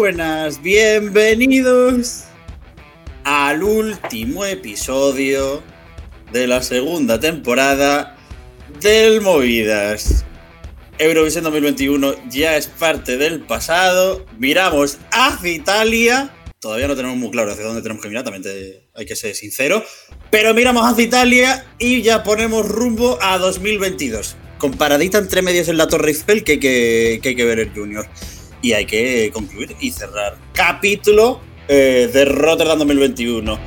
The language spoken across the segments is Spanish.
buenas, bienvenidos al último episodio de la segunda temporada del Movidas. Eurovisión 2021 ya es parte del pasado. Miramos hacia Italia. Todavía no tenemos muy claro hacia dónde tenemos que mirar, también hay que ser sincero. Pero miramos hacia Italia y ya ponemos rumbo a 2022. Con paradita entre medios en la Torre Eiffel que hay que, que, hay que ver el Junior. Y hay que concluir y cerrar capítulo eh, de Rotterdam 2021.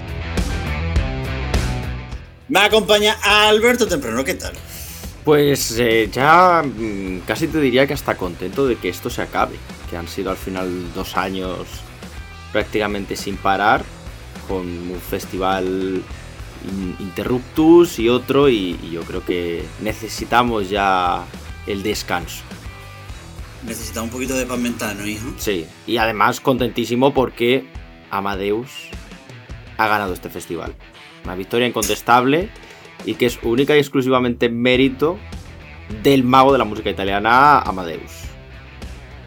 Me acompaña Alberto Temprano, ¿qué tal? Pues eh, ya mm, casi te diría que hasta contento de que esto se acabe, que han sido al final dos años prácticamente sin parar, con un festival interruptus y otro, y, yo creo que necesitamos ya el descanso. Necesitamos un poquito de pan mentano, hijo. Sí, y además contentísimo porque Amadeus ha ganado este festival. Una victoria incontestable y que es única y exclusivamente mérito del mago de la música italiana, Amadeus.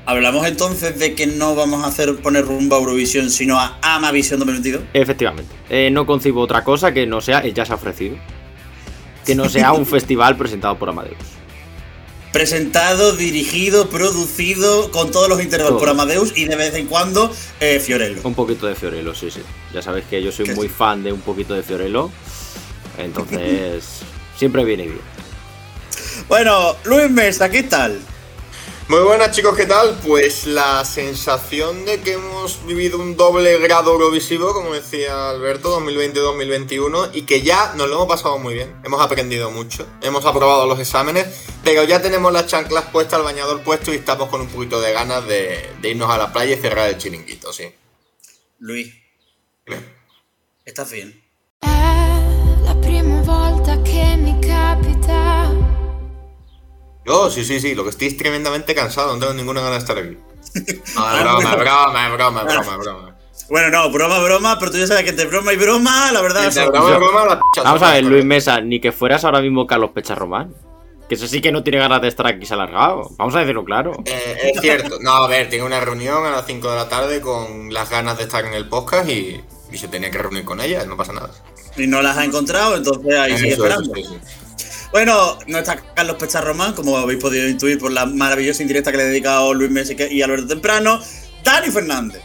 ¿Hablamos entonces de que no vamos a hacer poner rumbo a Eurovisión, sino a Amavisión 2022? Efectivamente. Eh, no concibo otra cosa que no sea, ya se ha ofrecido, que no sea un festival presentado por Amadeus. Presentado, dirigido, producido, con todos los intervalos por Amadeus y de vez en cuando eh, Fiorello. Un poquito de Fiorello, sí, sí. Ya sabes que yo soy muy fan de un poquito de Fiorello. Entonces, siempre viene bien. Bueno, Luis Mesa, ¿qué tal? Muy buenas chicos, ¿qué tal? Pues la sensación de que hemos vivido un doble grado eurovisivo, como decía Alberto, 2020-2021, y que ya nos lo hemos pasado muy bien. Hemos aprendido mucho, hemos aprobado los exámenes, pero ya tenemos las chanclas puestas, el bañador puesto y estamos con un poquito de ganas de, irnos a la playa y cerrar el chiringuito, sí. Luis, ¿estás bien? Yo, sí, sí, sí, lo que estoy es tremendamente cansado, no tengo ninguna gana de estar aquí. No, es broma, es broma, es broma, es broma, broma. Bueno, no, broma, broma, pero tú ya sabes que entre broma y broma, la verdad. Entre broma y broma, la Vamos a ver, Luis Mesa, ni que fueras ahora mismo Carlos Pecharromán. Que eso sí que no tiene ganas de estar aquí se alargado. Vamos a decirlo claro. Eh, es cierto. No, a ver, tiene una reunión a las 5 de la tarde con las ganas de estar en el podcast y, se tenía que reunir con ella, no pasa nada. Y no las ha encontrado, entonces ahí sigue esperando. Bueno, no está Carlos Pecharromán, como habéis podido intuir por la maravillosa indirecta que le he dedicado Luis Messi y Alberto Temprano. Dani Fernández.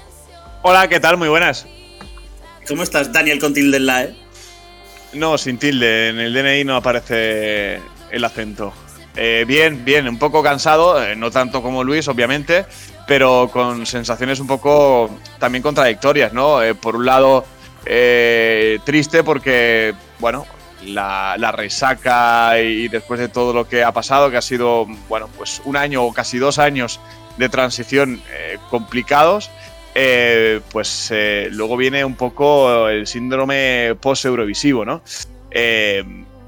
Hola, ¿qué tal? Muy buenas. ¿Cómo estás, Daniel, con tilde en la E? No, sin tilde. En el DNI no aparece el acento. Eh, bien, bien, un poco cansado, eh, no tanto como Luis, obviamente, pero con sensaciones un poco también contradictorias, ¿no? Eh, por un lado, triste porque, bueno, la, resaca y después de todo lo que ha pasado, que ha sido, bueno, pues un año o casi dos años de transición eh, complicados, eh, pues eh, luego viene un poco el síndrome post-eurovisivo, ¿no?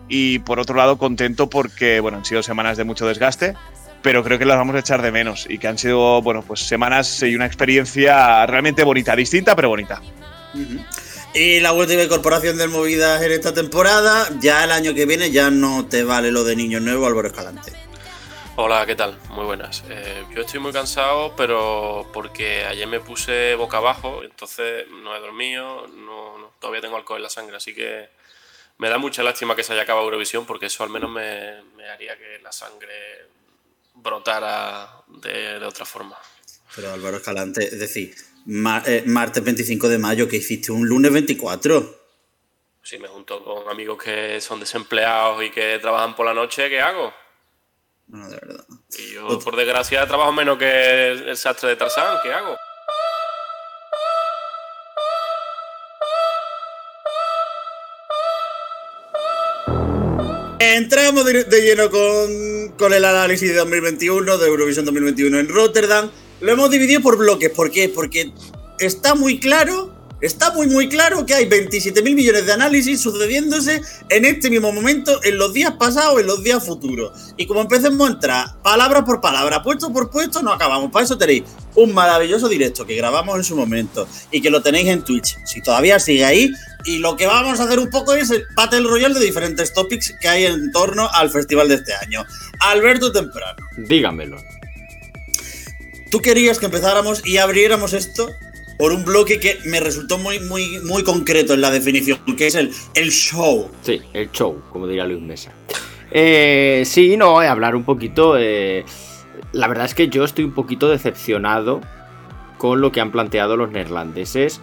y por otro lado, contento porque, bueno, han sido semanas de mucho desgaste, pero creo que las vamos a echar de menos y que han sido, bueno, pues semanas y una experiencia realmente bonita, distinta, pero bonita. Y la última incorporación del Movidas en esta temporada, ya el año que viene ya no te vale lo de niño nuevo, Álvaro Escalante. Hola, ¿qué tal? Muy buenas. Eh, yo estoy muy cansado, pero porque ayer me puse boca abajo, entonces no he dormido, no, todavía tengo alcohol en la sangre, así que me da mucha lástima que se haya acabado Eurovisión, porque eso al menos me, haría que la sangre brotara de, de otra forma. Pero Álvaro Escalante, es decir, eh, martes 25 de mayo, que hiciste un lunes 24. Si me junto con amigos que son desempleados y que trabajan por la noche, ¿qué hago? No, de verdad. Y yo, por desgracia, trabajo menos que el sastre de Tarzán, ¿qué hago? Entramos de, lleno con, con, el análisis de 2021, de Eurovisión 2021 en Rotterdam. Lo hemos dividido por bloques. ¿Por qué? Porque está muy claro, está muy muy claro que hay 27 mil millones de análisis sucediéndose en este mismo momento, en los días pasados, en los días futuros. Y como empecemos a entrar palabra por palabra, puesto por puesto, no acabamos. Para eso tenéis un maravilloso directo que grabamos en su momento y que lo tenéis en Twitch. Si todavía sigue ahí, y lo que vamos a hacer un poco es el Battle Royale de diferentes topics que hay en torno al festival de este año. Alberto Temprano. Dígamelo. Tú querías que empezáramos y abriéramos esto por un bloque que me resultó muy, muy, muy concreto en la definición, que es el, el show. Sí, el show, como diría Luis Mesa. Eh, sí, no, eh, hablar un poquito. eh, la verdad es que yo estoy un poquito decepcionado con lo que han planteado los neerlandeses,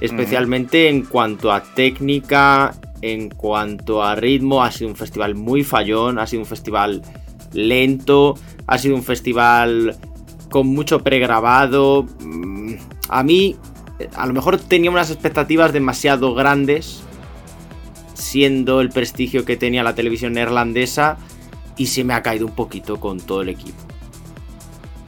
especialmente en cuanto a técnica, en cuanto a ritmo. Ha sido un festival muy fallón, ha sido un festival lento, ha sido un festival con mucho pregrabado. Mm, A mí, a lo mejor tenía unas expectativas demasiado grandes, siendo el prestigio que tenía la televisión neerlandesa, y se me ha caído un poquito con todo el equipo.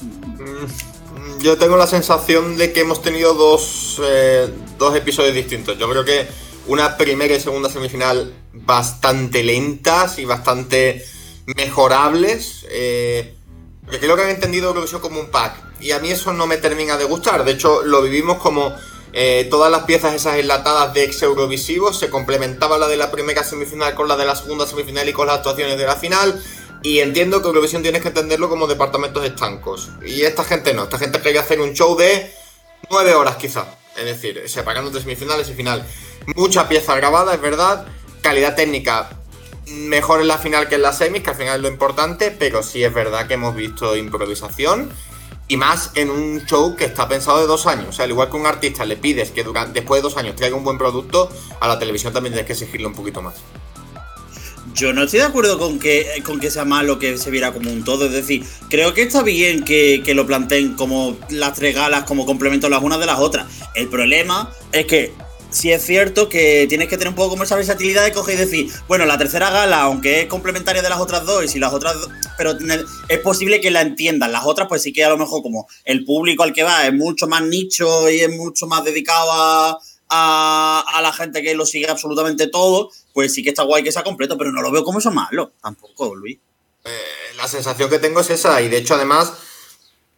Mm, Yo tengo la sensación de que hemos tenido dos, eh, dos episodios distintos. Yo creo que una primera y segunda semifinal bastante lentas y bastante mejorables. Eh, porque creo que han entendido Eurovisión como un pack. Y a mí eso no me termina de gustar. De hecho, lo vivimos como eh, todas las piezas esas enlatadas de ex Eurovisivos. Se complementaba la de la primera semifinal con la de la segunda semifinal y con las actuaciones de la final. Y entiendo que Eurovisión tienes que entenderlo como departamentos estancos. Y esta gente no. Esta gente quería hacer un show de nueve horas quizá. Es decir, separando entre semifinales y final. Mucha pieza grabada, es verdad. Calidad técnica mejor en la final que en la semis, que al final es lo importante. Pero sí es verdad que hemos visto improvisación. Y más en un show que está pensado de dos años. O sea, al igual que un artista le pides que durante, después de dos años traiga un buen producto, a la televisión también tienes que exigirle un poquito más. Yo no estoy de acuerdo con que, con que sea malo que se viera como un todo. Es decir, creo que está bien que, que lo planteen como las tres galas, como complemento las unas de las otras. El problema es que sí es cierto que tienes que tener un poco como esa versatilidad de coger y decir, bueno, la tercera gala, aunque es complementaria de las otras dos, y si las otras pero es posible que la entiendan. Las otras, pues sí que a lo mejor como el público al que va es mucho más nicho y es mucho más dedicado a, a, a la gente que lo sigue absolutamente todo, pues sí que está guay que sea completo, pero no lo veo como eso malo, tampoco, Luis. Eh, la sensación que tengo es esa. Y de hecho, además,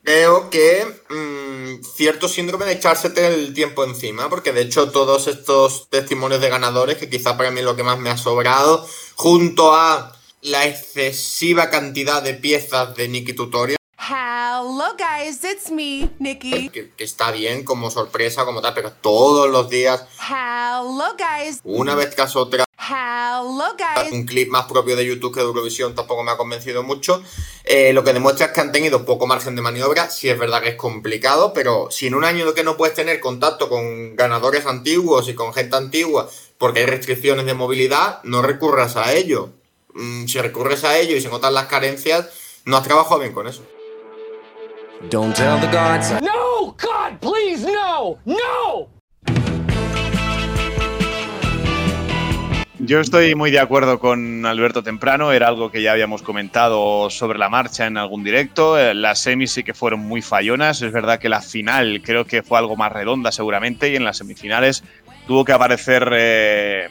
creo que mm, cierto síndrome de echársete el tiempo encima. Porque de hecho, todos estos testimonios de ganadores, que quizá para mí es lo que más me ha sobrado, junto a la excesiva cantidad de piezas de Nikki Tutorial. Hello, guys, it's me, Nikki. Que, que está bien como sorpresa, como tal, pero todos los días, Hello, guys. una vez tras otra, Hello, guys. un clip más propio de YouTube que de Eurovisión tampoco me ha convencido mucho. Eh, lo que demuestra es que han tenido poco margen de maniobra. Sí es verdad que es complicado, pero si en un año que no puedes tener contacto con ganadores antiguos y con gente antigua porque hay restricciones de movilidad, no recurras a ello. Mm, si recurres a ello y se notan las carencias, no has trabajado bien con eso. Don't tell the gods. No! God, please, no! No! Yo estoy muy de acuerdo con Alberto Temprano, era algo que ya habíamos comentado sobre la marcha en algún directo. Eh, Las semis sí que fueron muy fallonas, es verdad que la final creo que fue algo más redonda seguramente y en las semifinales tuvo que aparecer eh,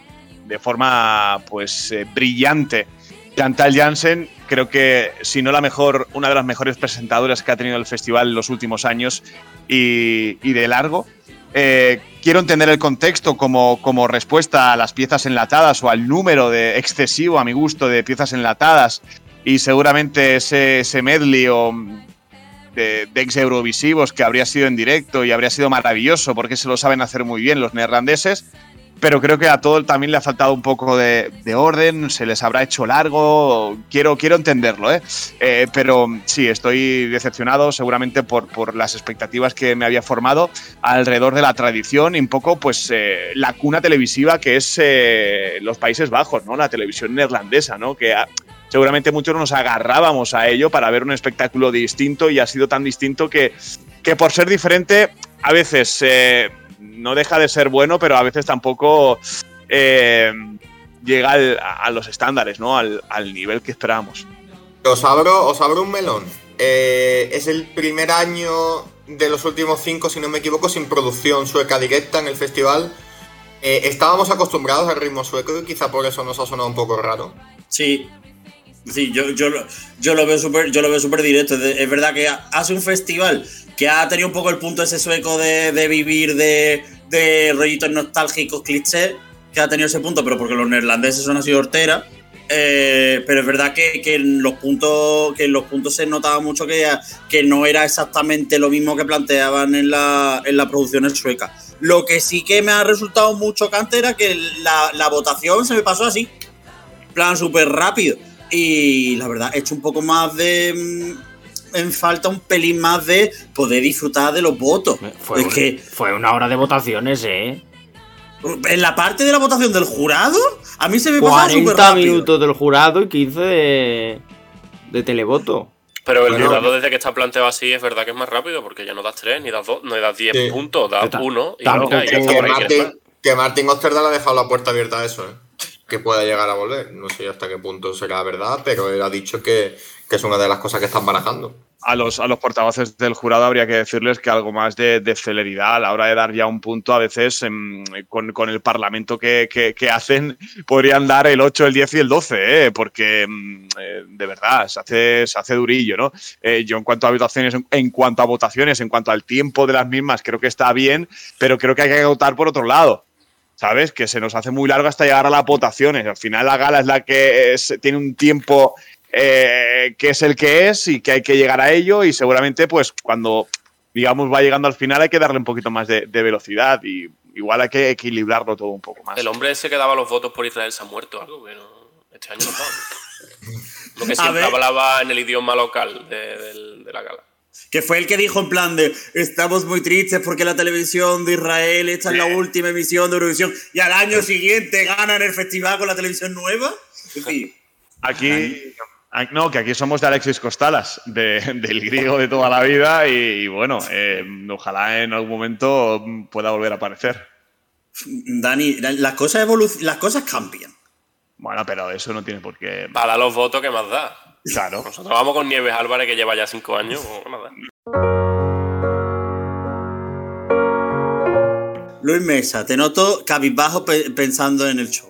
de forma pues eh, brillante Chantal Jansen, creo que si no la mejor, una de las mejores presentadoras que ha tenido el festival en los últimos años y, y de largo. Eh, quiero entender el contexto como, como respuesta a las piezas enlatadas o al número de excesivo, a mi gusto, de piezas enlatadas. Y seguramente ese, medley o mm, de, de ex eurovisivos que habría sido en directo y habría sido maravilloso porque se lo saben hacer muy bien los neerlandeses pero creo que a todo también le ha faltado un poco de, de orden, se les habrá hecho largo, quiero, quiero entenderlo, ¿eh? Eh, pero sí, estoy decepcionado seguramente por, por las expectativas que me había formado alrededor de la tradición y un poco pues eh, la cuna televisiva que es eh, los Países Bajos, ¿no? La televisión neerlandesa, ¿no? Que ah, seguramente muchos nos agarrábamos a ello para ver un espectáculo distinto y ha sido tan distinto que, que por ser diferente a veces eh, no deja de ser bueno, pero a veces tampoco eh, llega al- a los estándares, ¿no? Al, al nivel que esperábamos. Os abro, os abro un melón. Eh, es el primer año de los últimos cinco, si no me equivoco, sin producción sueca directa en el festival. Eh, estábamos acostumbrados al ritmo sueco y quizá por eso nos ha sonado un poco raro. Sí. Sí, yo, yo, yo lo veo súper yo lo veo súper directo. Es verdad que hace un festival que ha tenido un poco el punto ese sueco de, de vivir de, de rollitos nostálgicos, clichés, que ha tenido ese punto, pero porque los neerlandeses son así horteras. Eh, pero es verdad que, que en los puntos que en los puntos se notaba mucho que, que no era exactamente lo mismo que planteaban en la, en las producciones suecas. Lo que sí que me ha resultado mucho chocante era que la, la votación se me pasó así. Plan, súper rápido. Y la verdad, he hecho un poco más de. mm, En falta un pelín más de poder disfrutar de los votos. Fue, es un- que fue una hora de votaciones, ¿eh? en la parte de la votación del jurado, a mí se me pasaba súper 40 rápido. minutos del jurado y 15 de, de televoto. Pero el Bueno. jurado desde que está planteado así es verdad que es más rápido porque ya no das 3, ni das 2, no das 10 Sí. puntos, das Ta- 1 y tampoco- venga, y ya Que, está que. Martin, que Martin ha dejado la puerta abierta a eso, ¿eh? Que pueda llegar a volver. No sé hasta qué punto será verdad, pero él ha dicho que, que es una de las cosas que están barajando. A los, a los portavoces del jurado habría que decirles que algo más de, de celeridad a la hora de dar ya un punto, a veces em, con, con el parlamento que, que- que hacen, podrían dar el 8, el 10 y el 12, ¿eh? porque em, eh, de verdad se hace, se hace durillo. ¿no? Eh, yo en cuanto a votaciones, en, en cuanto a votaciones, en cuanto al tiempo de las mismas, creo que está bien, pero creo que hay que votar por otro lado. ¿Sabes? Que se nos hace muy largo hasta llegar a las votaciones. Al final la gala es la que es- tiene un tiempo eh, que es el que es y que hay que llegar a ello y seguramente pues cuando digamos va llegando al final hay que darle un poquito más de, de velocidad y igual hay que equilibrarlo todo un poco más. El hombre ese que daba los votos por Israel se ha muerto, algo que no, este año no estaba. Lo que siempre hablaba en el idioma local de la gala. Que fue el que dijo en plan de estamos muy tristes porque la televisión de Israel esta es la última emisión de Eurovisión y al año siguiente ganan el festival con la televisión nueva. Es decir, Aquí ah, no, que aquí somos de Alexis Costalas, de- del griego de toda la vida y, y bueno, eh, ojalá en algún momento pueda volver a aparecer. Dani, las cosas las cosas cambian. Bueno, pero eso no tiene por qué. Para los votos, ¿qué más da? Claro. Nosotros vamos con Nieves Álvarez, que lleva ya 5 años. Luis Mesa, te noto cabizbajo pe- pensando en el show.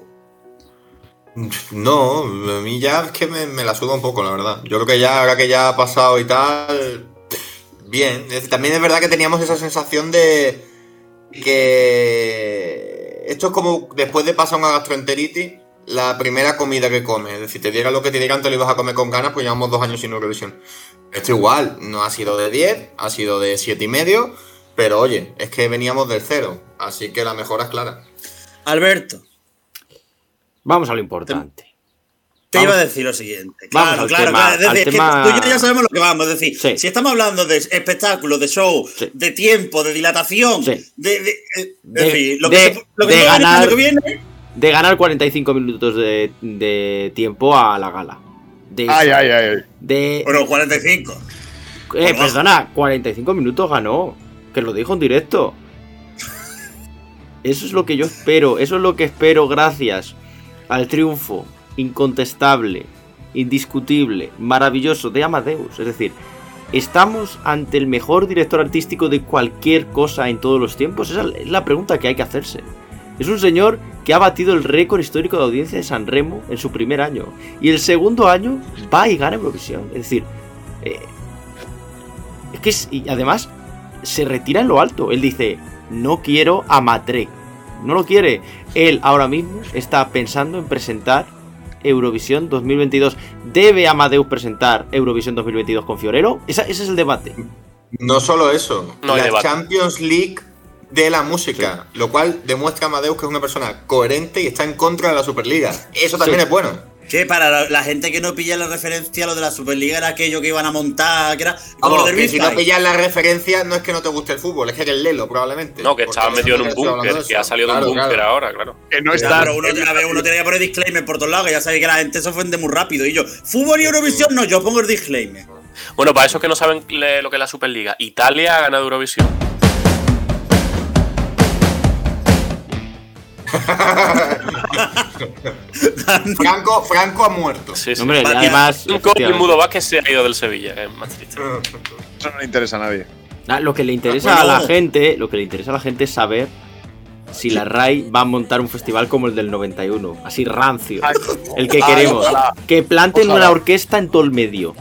No, a mí ya es que me, me la suda un poco, la verdad. Yo creo que ya, ahora que ya ha pasado y tal, bien. También es verdad que teníamos esa sensación de que esto es como después de pasar una gastroenteritis, la primera comida que comes. Es decir, te dieran lo que te dieran, te lo ibas a comer con ganas, pues llevamos dos años sin Eurovisión. Esto igual, no ha sido de 10, ha sido de siete y medio, pero oye, es que veníamos del cero, así que la mejora es clara. Alberto, Vamos a lo importante. te Vamos- iba a decir lo siguiente. Vamos Claro, al claro, tema- claro. Es decir, al es que tú y yo ya sabemos lo que vamos. Es decir, Sí. si estamos hablando de espectáculo, de show, Sí. de tiempo, de dilatación, Sí. de, de- eh, es De- decir, lo de- que, lo que ganar- lo que viene. De ganar 45 minutos de, de tiempo a la gala. De, Ay, ay, ay. de Bueno, 45. Eh, perdona, 45 minutos ganó. Que lo dijo en directo. Eso es lo que yo espero. Eso es lo que espero gracias al triunfo incontestable, indiscutible, maravilloso de Amadeus. Es decir, ¿estamos ante el mejor director artístico de cualquier cosa en todos los tiempos? Esa es la pregunta que hay que hacerse. Es un señor que ha batido el récord histórico de audiencia de San Remo en su primer año. Y el segundo año va y gana Eurovisión. Es decir, eh, es que es- y además se retira en lo alto. Él dice, no quiero a Matrek. No lo quiere. Él ahora mismo está pensando en presentar Eurovisión 2022. ¿Debe Amadeus presentar Eurovisión 2022 con Fiorello? Esa- ese es el debate. No solo eso, No la debate. Champions League de la música, lo cual demuestra a Amadeus que es una persona coherente y está en contra de la Superliga. Eso también Sí. es bueno. Que para la, la gente que no pilla la referencia, lo de la Superliga era aquello que iban a montar, que era como Vamos, que si no pillas la referencia, no es que no te guste el fútbol, es que eres lelo, probablemente. No, que estaba metido en un búnker, que ha salido de Claro, un búnker claro. ahora, claro. Que no está. pero uno, a ver, uno tiene que poner disclaimer por todos lados, que ya sabéis que la gente se ofende muy rápido. Y yo, fútbol y Eurovisión, no, yo pongo el disclaimer. Bueno, para esos que no saben lo que es la Superliga, Italia ha ganado Eurovisión. Franco, Franco ha muerto. Sí, sí. Hombre, y además... El Mudo Vázquez se ha ido del Sevilla, que es más triste. Eso no le interesa a nadie. Ah, Lo que le interesa a la gente, lo que le interesa a la gente es saber si la RAI va a montar un festival como el del 91, así rancio, el que queremos, que planten una orquesta en todo el medio.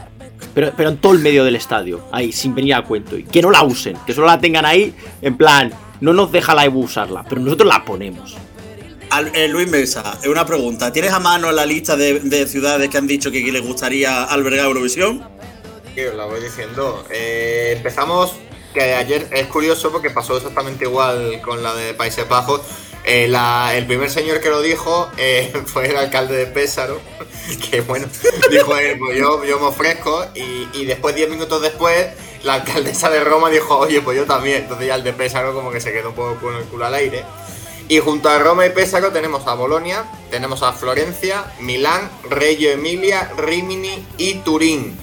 Pero, pero en todo el medio del estadio, ahí, sin venir a cuento. Y que no la usen, que solo la tengan ahí, en plan, no nos deja la EBU usarla, pero nosotros la ponemos. Eh, Luis Mesa, eh, una pregunta. ¿Tienes a mano la lista de, de ciudades que han dicho que les gustaría albergar Eurovisión? Sí, os la voy diciendo. Eh, empezamos, que ayer es curioso porque pasó exactamente igual con la de Países Bajos. Eh, el primer señor que lo dijo eh, fue el alcalde de Pésaro, que bueno, dijo él, pues yo, yo me ofrezco y, y después, 10 minutos después, la alcaldesa de Roma dijo, oye, pues yo también. Entonces ya el de Pésaro como que se quedó un poco con el culo al aire. Y junto a Roma y Pésaro tenemos a Bolonia, tenemos a Florencia, Milán, Reggio Emilia, Rimini y Turín.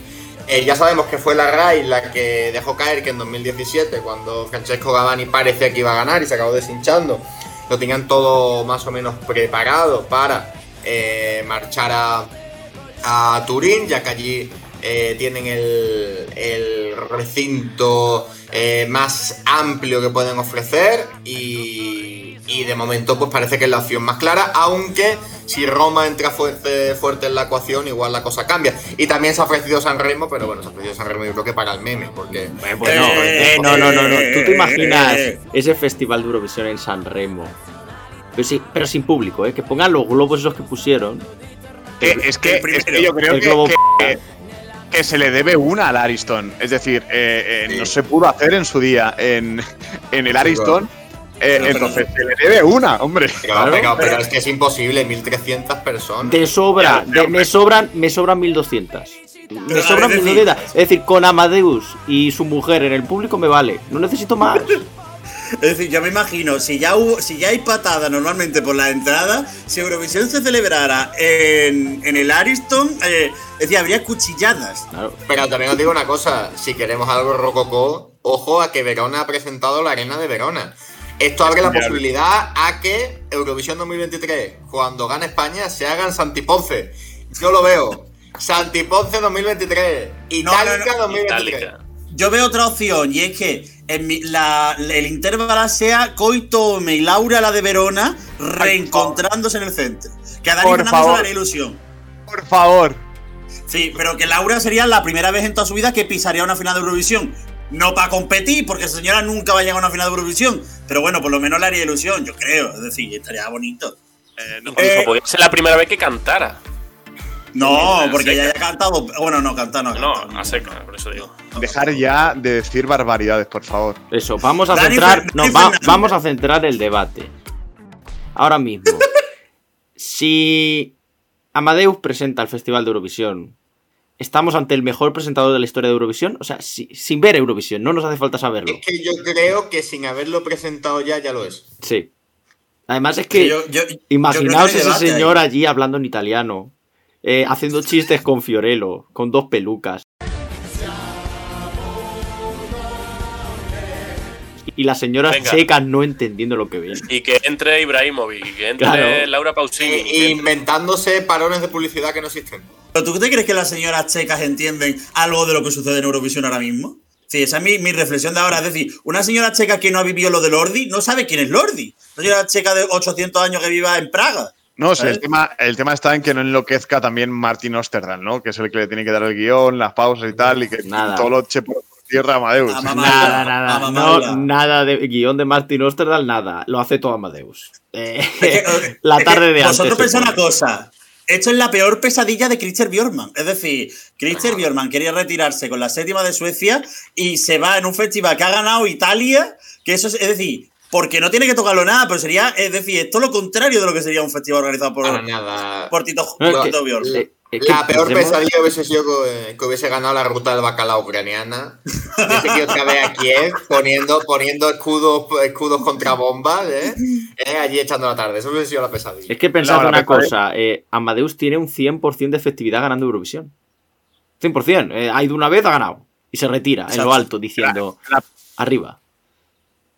Eh, ya sabemos que fue la RAI la que dejó caer que en 2017, cuando Francesco Gavani parecía que iba a ganar y se acabó deshinchando, lo tenían todo más o menos preparado para eh, marchar a, a Turín, ya que allí eh, tienen el, el recinto más amplio que pueden ofrecer y, y de momento pues parece que es la opción más clara, aunque si Roma entra fuerte, fuerte en la ecuación igual la cosa cambia. Y también se ha ofrecido San Remo, pero bueno, se ha ofrecido San Remo yo creo que para el meme, porque... Bueno, Eh, eh, no, no, no, no. ¿Tú te eh, imaginas eh. ese festival de Eurovisión en San Remo? Pero, sí, pero sin público, ¿eh? Que pongan los globos esos que pusieron. Eh, es, que, el es que yo creo El que, globo que- que se le debe una al Ariston. Es decir, eh, eh, no se pudo hacer en su día en, en el Ariston. Eh, Pero- entonces se le debe una, hombre. Pero, Claro, pero- es que es imposible, 1300 personas. De sobra, Ya, ya, de- me sobran, me sobran 1200. Me sobran es decir- 1200. Es decir, con Amadeus y su mujer en el público me vale. No necesito más. Es decir, yo me imagino, si ya hubo, si ya hay patada normalmente por la entrada, si Eurovisión se celebrara en, en el Ariston, eh, es decir, habría cuchilladas. Claro. Pero también os digo una cosa, si queremos algo rococó, ojo a que Verona ha presentado la arena de Verona. Esto abre la posibilidad a que Eurovisión 2023, cuando gane España, se haga en Santiponce. Yo lo veo. Santiponce 2023. Itálica no, 2023. Itálica. Yo veo otra opción y es que en mi- la- el intervalo sea Coito y Laura, la de Verona, reencontrándose en el centro. Que a Dani Por Fernández se le favor. ilusión. Por favor. Sí, pero que Laura sería la primera vez en toda su vida que pisaría una final de Eurovisión. No para competir, porque esa señora nunca va a llegar a una final de Eurovisión. Pero bueno, por lo menos le haría ilusión, yo creo. Es decir, estaría bonito. Incluso Eh, podría ser la primera vez que cantara. No, porque ya haya cantado. Bueno, no, cantar no. No, cantado. a seca, por eso digo. Dejar ya de decir barbaridades, por favor. Eso, vamos a Dani centrar. Fer- No, va- vamos a centrar el debate. Ahora mismo. si Amadeus presenta el Festival de Eurovisión, ¿estamos ante el mejor presentador de la historia de Eurovisión? O sea, si- sin ver Eurovisión, no nos hace falta saberlo. Es que yo creo que sin haberlo presentado ya, ya lo es. Sí. Además es que. Yo- yo- yo Imaginaos ese debate señor ahí. allí hablando en italiano, eh, haciendo chistes con Fiorello, con dos pelucas. Y las señoras Venga. secas no entendiendo lo que ven. Y que entre Ibrahimovic, y que entre Claro. Laura Pausini. Inventándose parones de publicidad que no existen. ¿Pero tú te crees que las señoras checas entienden algo de lo que sucede en Eurovisión ahora mismo? Sí, esa es mi, mi reflexión de ahora. Es decir, una señora checa que no ha vivido lo de Lordi no sabe quién es Lordi. Una señora checa de 800 años que viva en Praga. No, ¿Sabes? el tema, el tema está en que no enloquezca también Martin Osterdahl, ¿no? Que es el que le tiene que dar el guion, las pausas y tal, y que Nada. todo lo eche por tierra Amadeus. Nada, nada, no, nada de guion de Martin Osterdahl, nada. Lo hace todo Amadeus. Eh, Es que, eh, la es tarde que de antes. Vosotros pensáis una cosa. Esto es la peor pesadilla de Christian Bjorkman. Es decir, Christian Bjorkman quería retirarse con la séptima de Suecia y se va en un festival que ha ganado Italia. Que eso es, es decir, porque no tiene que tocarlo nada, pero sería, es decir, es todo lo contrario de lo que sería un festival organizado por, nada. por Tito, No, por Tito La peor pesadilla hubiese sido que, hubiese ganado la ruta del bacalao ucraniana. Hubiese que otra vez a Kiev poniendo, poniendo escudos, escudos contra bombas, ¿eh? Eh, Allí echando la tarde. Eso hubiese sido la pesadilla. Es que pensad No, una pesadilla- cosa, eh, Amadeus tiene un 100% de efectividad ganando Eurovisión. 100%, eh, ha ido una vez, ha ganado. Y se retira en lo alto diciendo, La- arriba.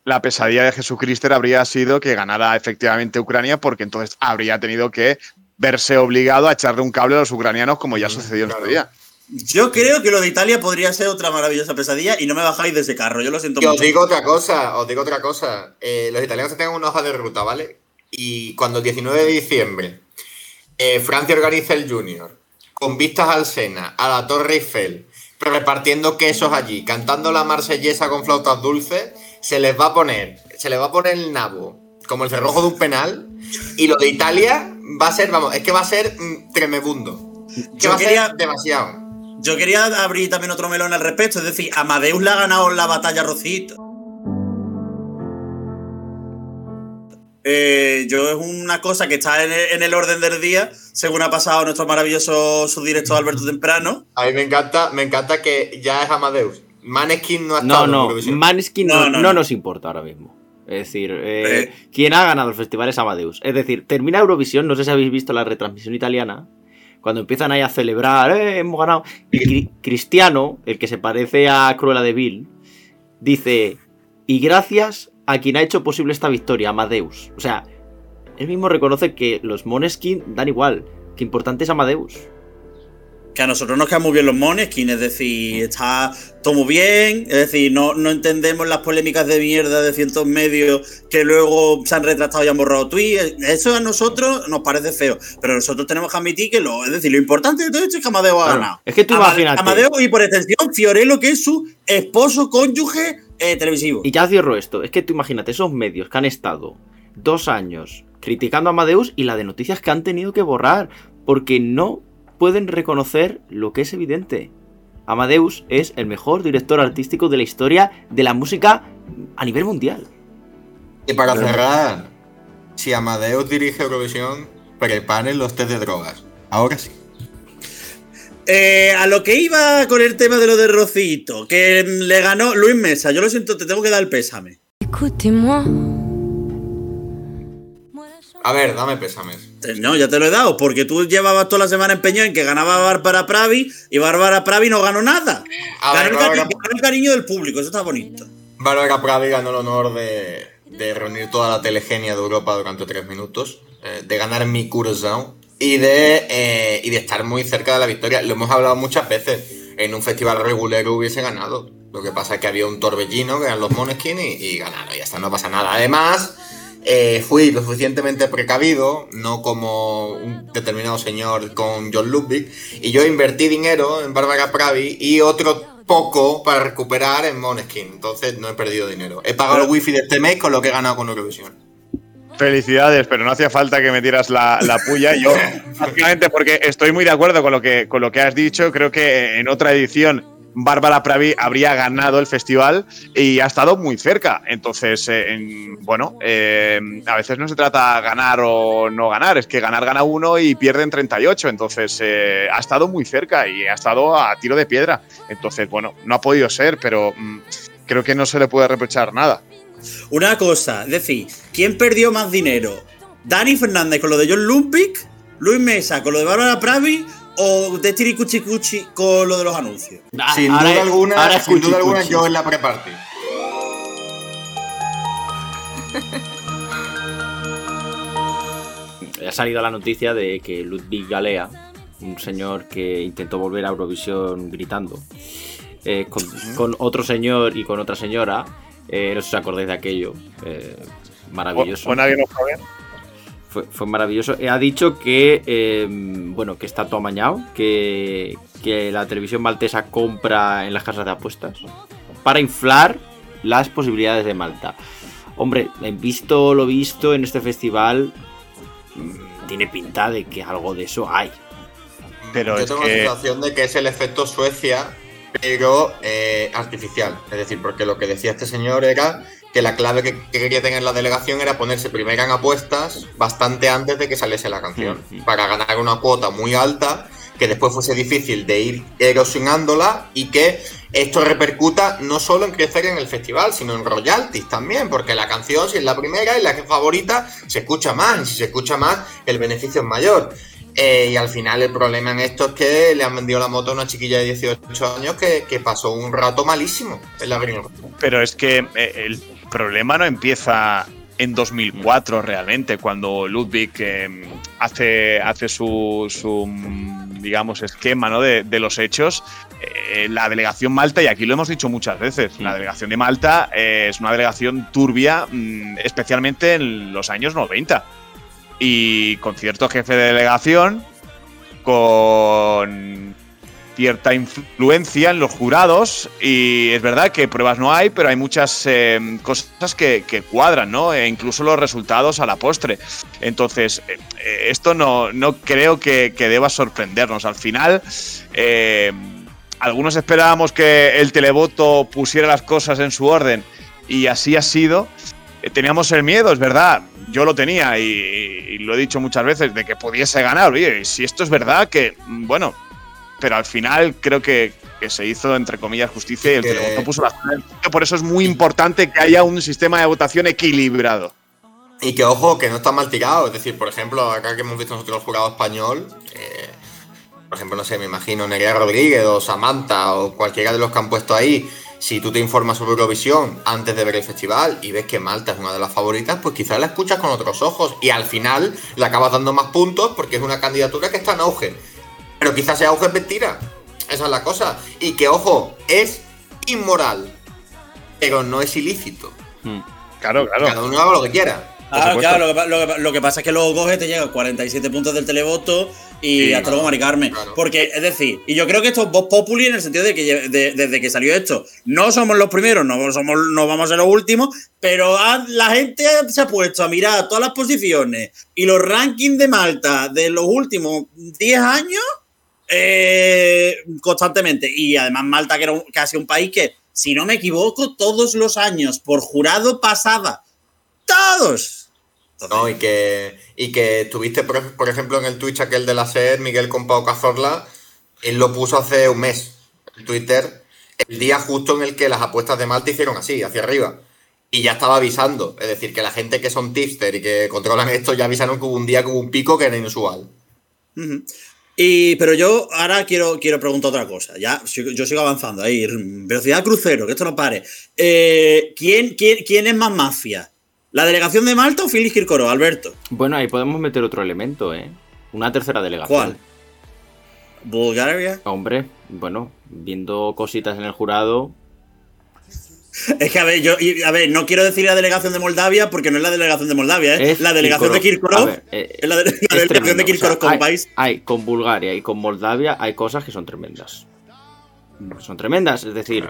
la pesadilla de Jesucristo habría sido que ganara efectivamente Ucrania, porque entonces habría tenido que verse obligado a echarle un cable a los ucranianos, como ya sucedió en claro. su día. Yo creo que lo de Italia podría ser otra maravillosa pesadilla y no me bajáis de ese carro. Yo lo siento Y os mucho. digo otra cosa, os digo otra cosa. Eh, los italianos tienen una hoja de ruta, ¿vale? Y cuando el 19 de diciembre eh, Francia organiza el Junior, con vistas al Sena, a la Torre Eiffel, repartiendo quesos allí, cantando la marsellesa con flautas dulces, se les va a poner, se les va a poner el nabo como el cerrojo de un penal. Y lo de Italia va a ser, vamos, es que va a ser mm, tremebundo. Que Yo va a quería- ser demasiado. Yo quería abrir también otro melón al respecto, es decir, Amadeus le ha ganado la batalla a Rocito. Eh, yo es una cosa que está en el, en el orden del día, según ha pasado nuestro maravilloso subdirector Alberto Temprano. A mí me encanta, me encanta que ya es Amadeus. Maneskin no ha No, estado en no, Eurovisión. Maneskin no, No, no, no no. nos importa ahora mismo. Es decir, eh, Eh. quien ha ganado el festival es Amadeus. Es decir, termina Eurovisión, no sé si habéis visto la retransmisión italiana, cuando empiezan ahí a celebrar, "Eh, hemos ganado. Y Cri- Cristiano, el que se parece a Cruella de Vil, dice, y gracias a quien ha hecho posible esta victoria, Amadeus. O sea, él mismo reconoce que los Moneskin dan igual, que importante es Amadeus. Que a nosotros nos quedan muy bien los Moneskin, es decir, está todo muy bien, es decir, no, no entendemos las polémicas de mierda de cientos medios que luego se han retractado y han borrado tweets. Eso a nosotros nos parece feo, pero nosotros tenemos que admitir que lo, es decir, lo importante de todo esto es que Amadeo ha Claro, ganado. es que tú Ama- imagínate. Amadeo y por extensión Fiorello, que es su esposo cónyuge eh, televisivo. Y ya cierro esto. Es que tú imagínate esos medios que han estado dos años criticando a Amadeus y la de noticias que han tenido que borrar. Porque no pueden reconocer lo que es evidente. Amadeus es el mejor director artístico de la historia de la música a nivel mundial. Y para cerrar, si Amadeus dirige Eurovisión, preparen los test de drogas. Ahora sí. Eh, a lo que iba con el tema de lo de Rocito, que le ganó Luis Mesa, yo lo siento, te tengo que dar el pésame. Écoutez-moi. A ver, dame pésames. Eh, No, ya te lo he dado, porque tú llevabas toda la semana empeñado en que ganaba Bárbara Pravi y Bárbara Pravi no ganó nada. A ganó, ver, el Bárbara- cari- ganó el cariño del público, eso está bonito. Bárbara Pravi ganó el honor de, de reunir toda la telegenia de Europa durante tres minutos, eh, de ganar mi y de, eh, y de estar muy cerca de la victoria. Lo hemos hablado muchas veces. En un festival regular hubiese ganado. Lo que pasa es que había un torbellino, que eran los Moneskin, y, y ganaron. Y ya está, no pasa nada. Además, eh, fui lo suficientemente precavido, no como un determinado señor con John Ludwig, y yo invertí dinero en Bárbara Pravi y otro poco para recuperar en Moneskin. Entonces no he perdido dinero. He pagado el wifi de este mes con lo que he ganado con Eurovisión. Felicidades, pero no hacía falta que metieras la, la puya. Yo, básicamente, porque estoy muy de acuerdo con lo, que, con lo que has dicho. Creo que en otra edición Bárbara Pravi habría ganado el festival y ha estado muy cerca. Entonces, eh, en- bueno, eh, a veces no se trata ganar o no ganar, es que ganar gana uno y pierden 38. Entonces, eh, ha estado muy cerca y ha estado a tiro de piedra. Entonces, bueno, no ha podido ser, pero mm, creo que no se le puede reprochar nada. Una cosa, decir, ¿quién perdió más dinero? ¿Dani Fernández con lo de John Ludwig? ¿Luis Mesa con lo de Bárbara Pravi? ¿O Destiny Cuchi Cuchi con lo de los anuncios? Sin Ahora- duda alguna, ahora sin duda alguna yo en la pre-party. Ha salido la noticia de que Ludwig Galea, un señor que intentó volver a Eurovisión gritando, eh, con, con otro señor y con otra señora, eh, no sé si os acordáis de aquello, eh, maravilloso. O, o nadie lo sabe. Fue, fue maravilloso. Ha dicho que, eh, bueno, que está todo amañado, que, que la televisión maltesa compra en las casas de apuestas para inflar las posibilidades de Malta. Hombre, visto lo visto en este festival, mm, tiene pinta de que algo de eso hay. Pero Yo es tengo que- la sensación de que es el efecto Suecia, pero eh, artificial. Es decir, porque lo que decía este señor era que la clave que, que quería tener la delegación era ponerse primera en apuestas bastante antes de que saliese la canción, Ujú. para ganar una cuota muy alta, que después fuese difícil de ir erosionándola y que esto repercuta no solo en crecer en el festival, sino en royalties también, porque la canción, si es la primera y la que es favorita, se escucha más, y si se escucha más, el beneficio es mayor. Eh, y al final el problema en esto es que le han vendido la moto a una chiquilla de 18 años que, que pasó un rato malísimo en la Green. Pero es que eh, el problema no empieza en 2004 realmente, cuando Ludwig eh, hace, hace su, su, digamos, esquema ¿no? de, de los hechos. Eh, la delegación Malta, y aquí lo hemos dicho muchas veces, la delegación de Malta eh, es una delegación turbia, mm, especialmente en los años 90. Y con cierto jefe de delegación, con cierta influencia en los jurados y es verdad que pruebas no hay, pero hay muchas eh, cosas que, cuadran, ¿no? E incluso los resultados a la postre. Entonces, eh, eh, esto no, no creo que, deba sorprendernos. Al final, algunos esperábamos que el televoto pusiera las cosas en su orden y así ha sido. Teníamos el miedo, es verdad, yo lo tenía y, y lo he dicho muchas veces, de que pudiese ganar. Oye, si esto es verdad, que mm, bueno, pero al final creo que, que se hizo, entre comillas, justicia y el Que- puso sitio. Por eso es muy importante que haya un sistema de votación equilibrado. Y que ojo, que no está mal tirado. Es decir, por ejemplo, acá que hemos visto nosotros el jurado español, eh, por ejemplo, no sé, me imagino Nerea Rodríguez o Samantha o cualquiera de los que han puesto ahí. Si tú te informas sobre Eurovisión antes de ver el festival y ves que Malta es una de las favoritas, pues quizás la escuchas con otros ojos y al final le acabas dando más puntos porque es una candidatura que está en auge. Pero quizás ese auge es mentira. Esa es la cosa. Y que, ojo, es inmoral, pero no es ilícito. Claro, Cada claro. uno haga lo que quiera. Claro, supuesto. claro, lo que, lo que lo que pasa es que luego coge, te llega 47 puntos del televoto y Sí, hasta luego, Mari Carmen. claro. Porque, es decir, y yo creo que esto es Vox Populi en el sentido de que de- desde que salió esto, no somos los primeros, no, somos, no vamos a ser los últimos, pero la gente se ha puesto a mirar todas las posiciones y los rankings de Malta de los últimos 10 años eh, constantemente. Y además Malta, que era un- casi un país que, si no me equivoco, todos los años por jurado pasaba. Todos. ¿no? Y que, y que estuviste, por, por ejemplo, en el Twitch aquel de la SER, Miguel con Pau Cazorla, él lo puso hace un mes en Twitter, el día justo en el que las apuestas de Malta hicieron así, hacia arriba. Y ya estaba avisando. Es decir, que la gente que son tipster y que controlan esto ya avisaron que hubo un día que hubo un pico que era inusual. Y, pero yo ahora quiero, quiero preguntar otra cosa. Ya, yo sigo avanzando ahí. Velocidad crucero, que esto no pare. Eh, ¿quién, quién, quién es más mafia? ¿La delegación de Malta o Félix Kirkorov, Alberto? Bueno, ahí podemos meter otro elemento, ¿eh? Una tercera delegación. ¿Cuál? ¿Bulgaria? Hombre, bueno, viendo cositas en el jurado. Es que, a ver, yo, a ver, no quiero decir la delegación de Moldavia porque no es la delegación de Moldavia, ¿eh? Es la delegación de Kirkorov. Ver, eh, es la, de- la es delegación tremendo. de Kirkorov O sea, como hay, país. hay con Bulgaria y con Moldavia hay cosas que son tremendas. Son tremendas, es decir,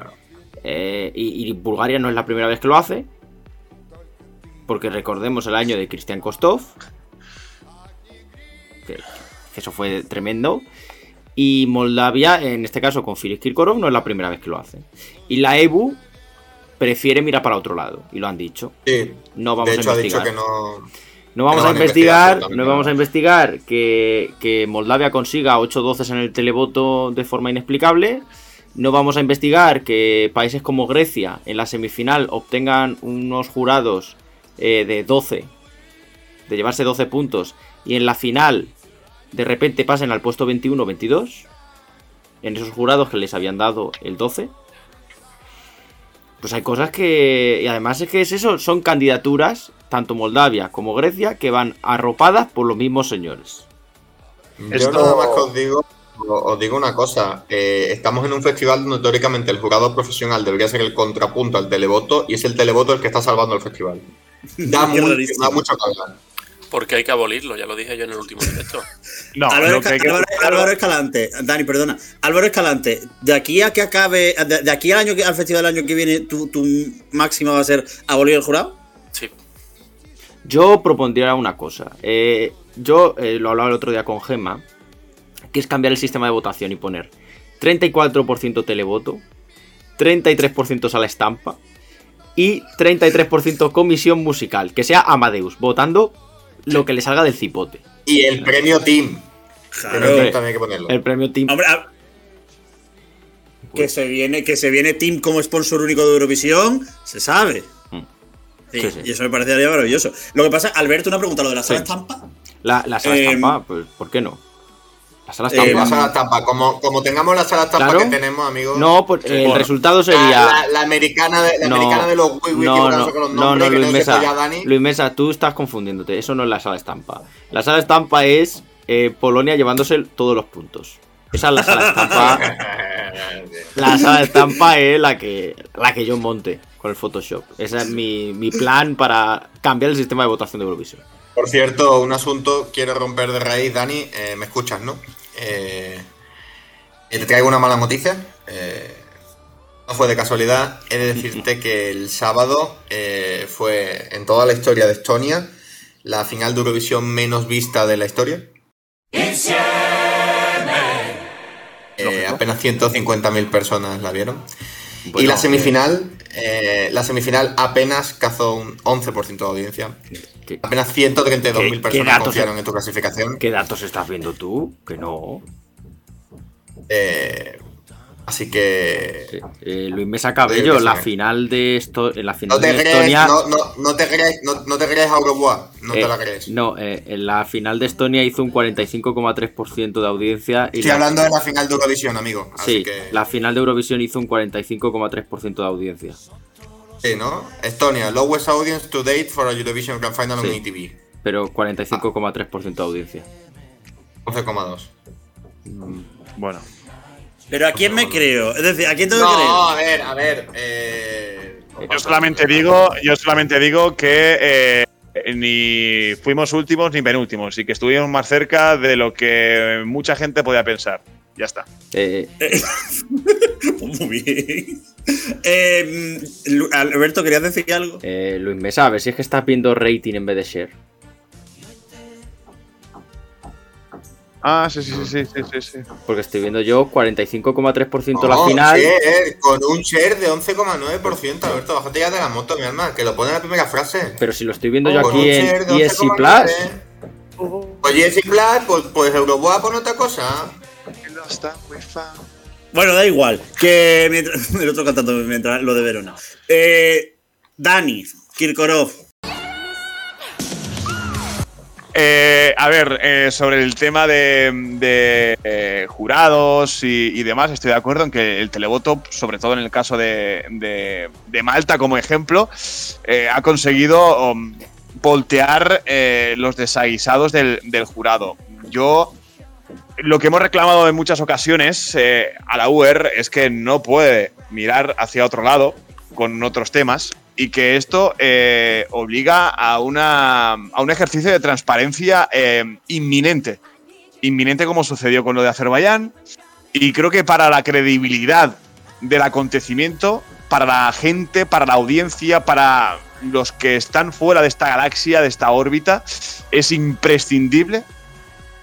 eh, y, y Bulgaria no es la primera vez que lo hace. Porque recordemos el año de Cristian Kostov. Que, que eso fue tremendo. Y Moldavia, en este caso con Filiz Kirkorov, no es la primera vez que lo hace. Y la EBU prefiere mirar para otro lado, y lo han dicho. Sí. No vamos de hecho, a ha dicho investigar. que no. No vamos No a investigar investigar, no vamos a investigar que, que Moldavia consiga 8 12 en el televoto de forma inexplicable. No vamos a investigar que países como Grecia en la semifinal obtengan unos jurados eh, de 12, de llevarse 12 puntos, y en la final de repente pasen al puesto 21 22, en esos jurados que les habían dado el 12. Pues hay cosas que. Y además es que es eso, son candidaturas, tanto Moldavia como Grecia, que van arropadas por los mismos señores. Yo Esto- nada más que os digo, os digo una cosa. eh, estamos en un festival donde teóricamente el jurado profesional debería ser el contrapunto al televoto y es el televoto el que está salvando el festival. Da, muy- da mucho que hablar. Porque hay que abolirlo, ya lo dije yo en el último directo. No, Álvaro, lo que hay que Álvaro- buscar- Álvaro Escalante, Dani, perdona. Álvaro Escalante, de aquí a que acabe, de, de aquí al año que, al festival del año que viene, tu, tu máxima va a ser abolir el jurado. Sí. Yo propondría una cosa. eh, yo eh, lo hablaba el otro día con Gemma, que es cambiar el sistema de votación y poner 34% televoto, 33% sala estampa y 33% comisión musical, que sea Amadeus, votando lo que le salga del cipote. Y el premio Team. Claro. Team también hay que ponerlo. El premio Team. Hombre, a- que se viene, que se viene Team como sponsor único de Eurovisión, se sabe. Mm. Sí, Sí, sí. Y eso me parecería maravilloso. Lo que pasa, Alberto, una pregunta, lo de la sala Sí. estampa. La, la sala Em, estampa, pues, ¿por qué no? La sala eh, estampa. La sala estampa. Como, como tengamos la sala estampa Claro. que tenemos, amigos. no, pues, el bueno. resultado sería. la- la americana de, la No, americana de los Wii Wii, no, que no, con los no, nombres, no, que Luis dijo Mesa, ya Dani. Luis Mesa, tú estás confundiéndote. Eso no es la sala estampa. La sala estampa es eh, Polonia llevándose todos los puntos. Esa es la sala estampa. La sala estampa es la que, la que yo monte con el Photoshop. Ese es mi, mi plan para cambiar el sistema de votación de Eurovisión. Por cierto, un asunto quiero romper de raíz, Dani. eh, me escuchas, ¿no? Eh, te traigo una mala noticia. Eh, no fue de casualidad. He de decirte que el sábado eh, fue en toda la historia de Estonia la final de Eurovisión menos vista de la historia. Eh, apenas 150.000 personas la vieron. y la semifinal, eh, la semifinal apenas cazó un 11% de audiencia. ¿Qué, Apenas 132.000 ¿Qué- qué personas datos confiaron en tu clasificación. qué datos estás viendo tú? Que no. Eh, así que Sí. Eh, Luis Mesa Cabello, la final de esto, en la final no te de crees, Estonia. no, no, no te crees, no, no te crees a Uruguay, no eh, te la crees. No, eh, en la final de Estonia hizo un 45,3% de audiencia. Y Estoy la- hablando de la final de Eurovisión, amigo. Así Sí, que la final de Eurovisión hizo un 45,3% de audiencia. Sí, ¿no? Estonia, lowest audience to date for a Eurovision Grand Final on Sí. ETV. Pero 45,3% de audiencia. 11,2. Bueno. Pero ¿a quién me creo? Es decir, ¿a quién tengo que No, a creer? ver, a ver. Eh, Yo solamente digo, yo solamente digo que eh, ni fuimos últimos ni penúltimos y que estuvimos más cerca de lo que mucha gente podía pensar. Ya está. Eh, Muy bien. Eh, Alberto, ¿querías decir algo? eh, Luis Mesa, a ver si es que estás viendo rating en vez de share. Ah, sí, sí, sí, sí, sí, sí. Porque estoy viendo yo 45,3% la no, final. share, con un share de 11,9%. Alberto, bájate ya de la moto, mi alma, que lo pone en la primera frase. Pero si lo estoy viendo yo Con aquí un en share de ESC 11,9. Plus. Oye, ESC Plus, pues, pues Euroboa pone otra cosa. Bueno, da igual. Que mientras, el otro cantando mientras lo de Verona. Eh, Dani, Kirkorov. Eh, a ver, eh, sobre el tema de, de, eh, jurados y, demás, estoy de acuerdo en que el televoto, sobre todo en el caso de, de- de Malta como ejemplo, eh, ha conseguido um, voltear los desaguisados del jurado. Yo lo que hemos reclamado en muchas ocasiones eh, a la UR es que no puede mirar hacia otro lado con otros temas y que esto eh, obliga a, una, a un ejercicio de transparencia eh, inminente. Inminente como sucedió con lo de Azerbaiyán. Y creo que para la credibilidad del acontecimiento, para la gente, para la audiencia, para los que están fuera de esta galaxia, de esta órbita, es imprescindible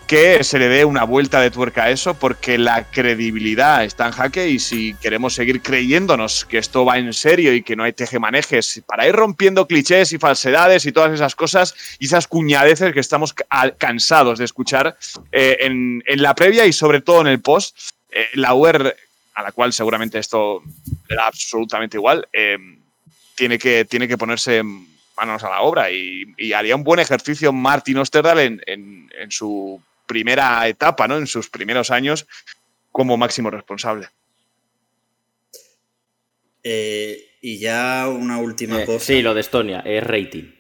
que se le dé una vuelta de tuerca a eso porque la credibilidad está en jaque y si queremos seguir creyéndonos que esto va en serio y que no hay tejemanejes para ir rompiendo clichés y falsedades y todas esas cosas y esas cuñadeces que estamos ca- cansados de escuchar eh, en, en la previa y sobre todo en el post, eh, la UR, a la cual seguramente esto le da absolutamente igual, eh, tiene, que, tiene que ponerse manos a la obra y, y haría un buen ejercicio Martin Osterdahl en, en- en su primera etapa, ¿no? En sus primeros años como máximo responsable. Eh, y ya una última Eh, cosa. sí, lo de Estonia, es rating.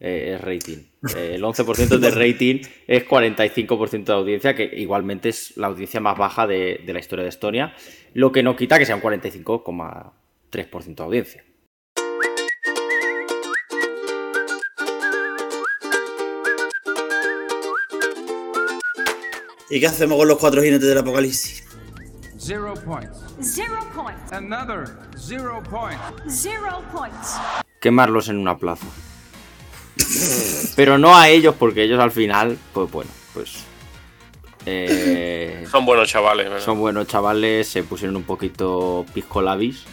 Eh, es rating. Eh, el 11% de rating es 45% de audiencia, que igualmente es la audiencia más baja de, de la historia de Estonia, lo que no quita que sea un 45,3% de audiencia. ¿Y qué hacemos con los cuatro jinetes del apocalipsis? Zero points. Zero points. Another zero point. Zero points. Quemarlos en una plaza. Pero no a ellos, porque ellos al final, pues bueno, pues... eh, Son buenos chavales, ¿verdad? son buenos chavales, se pusieron un poquito piscolabis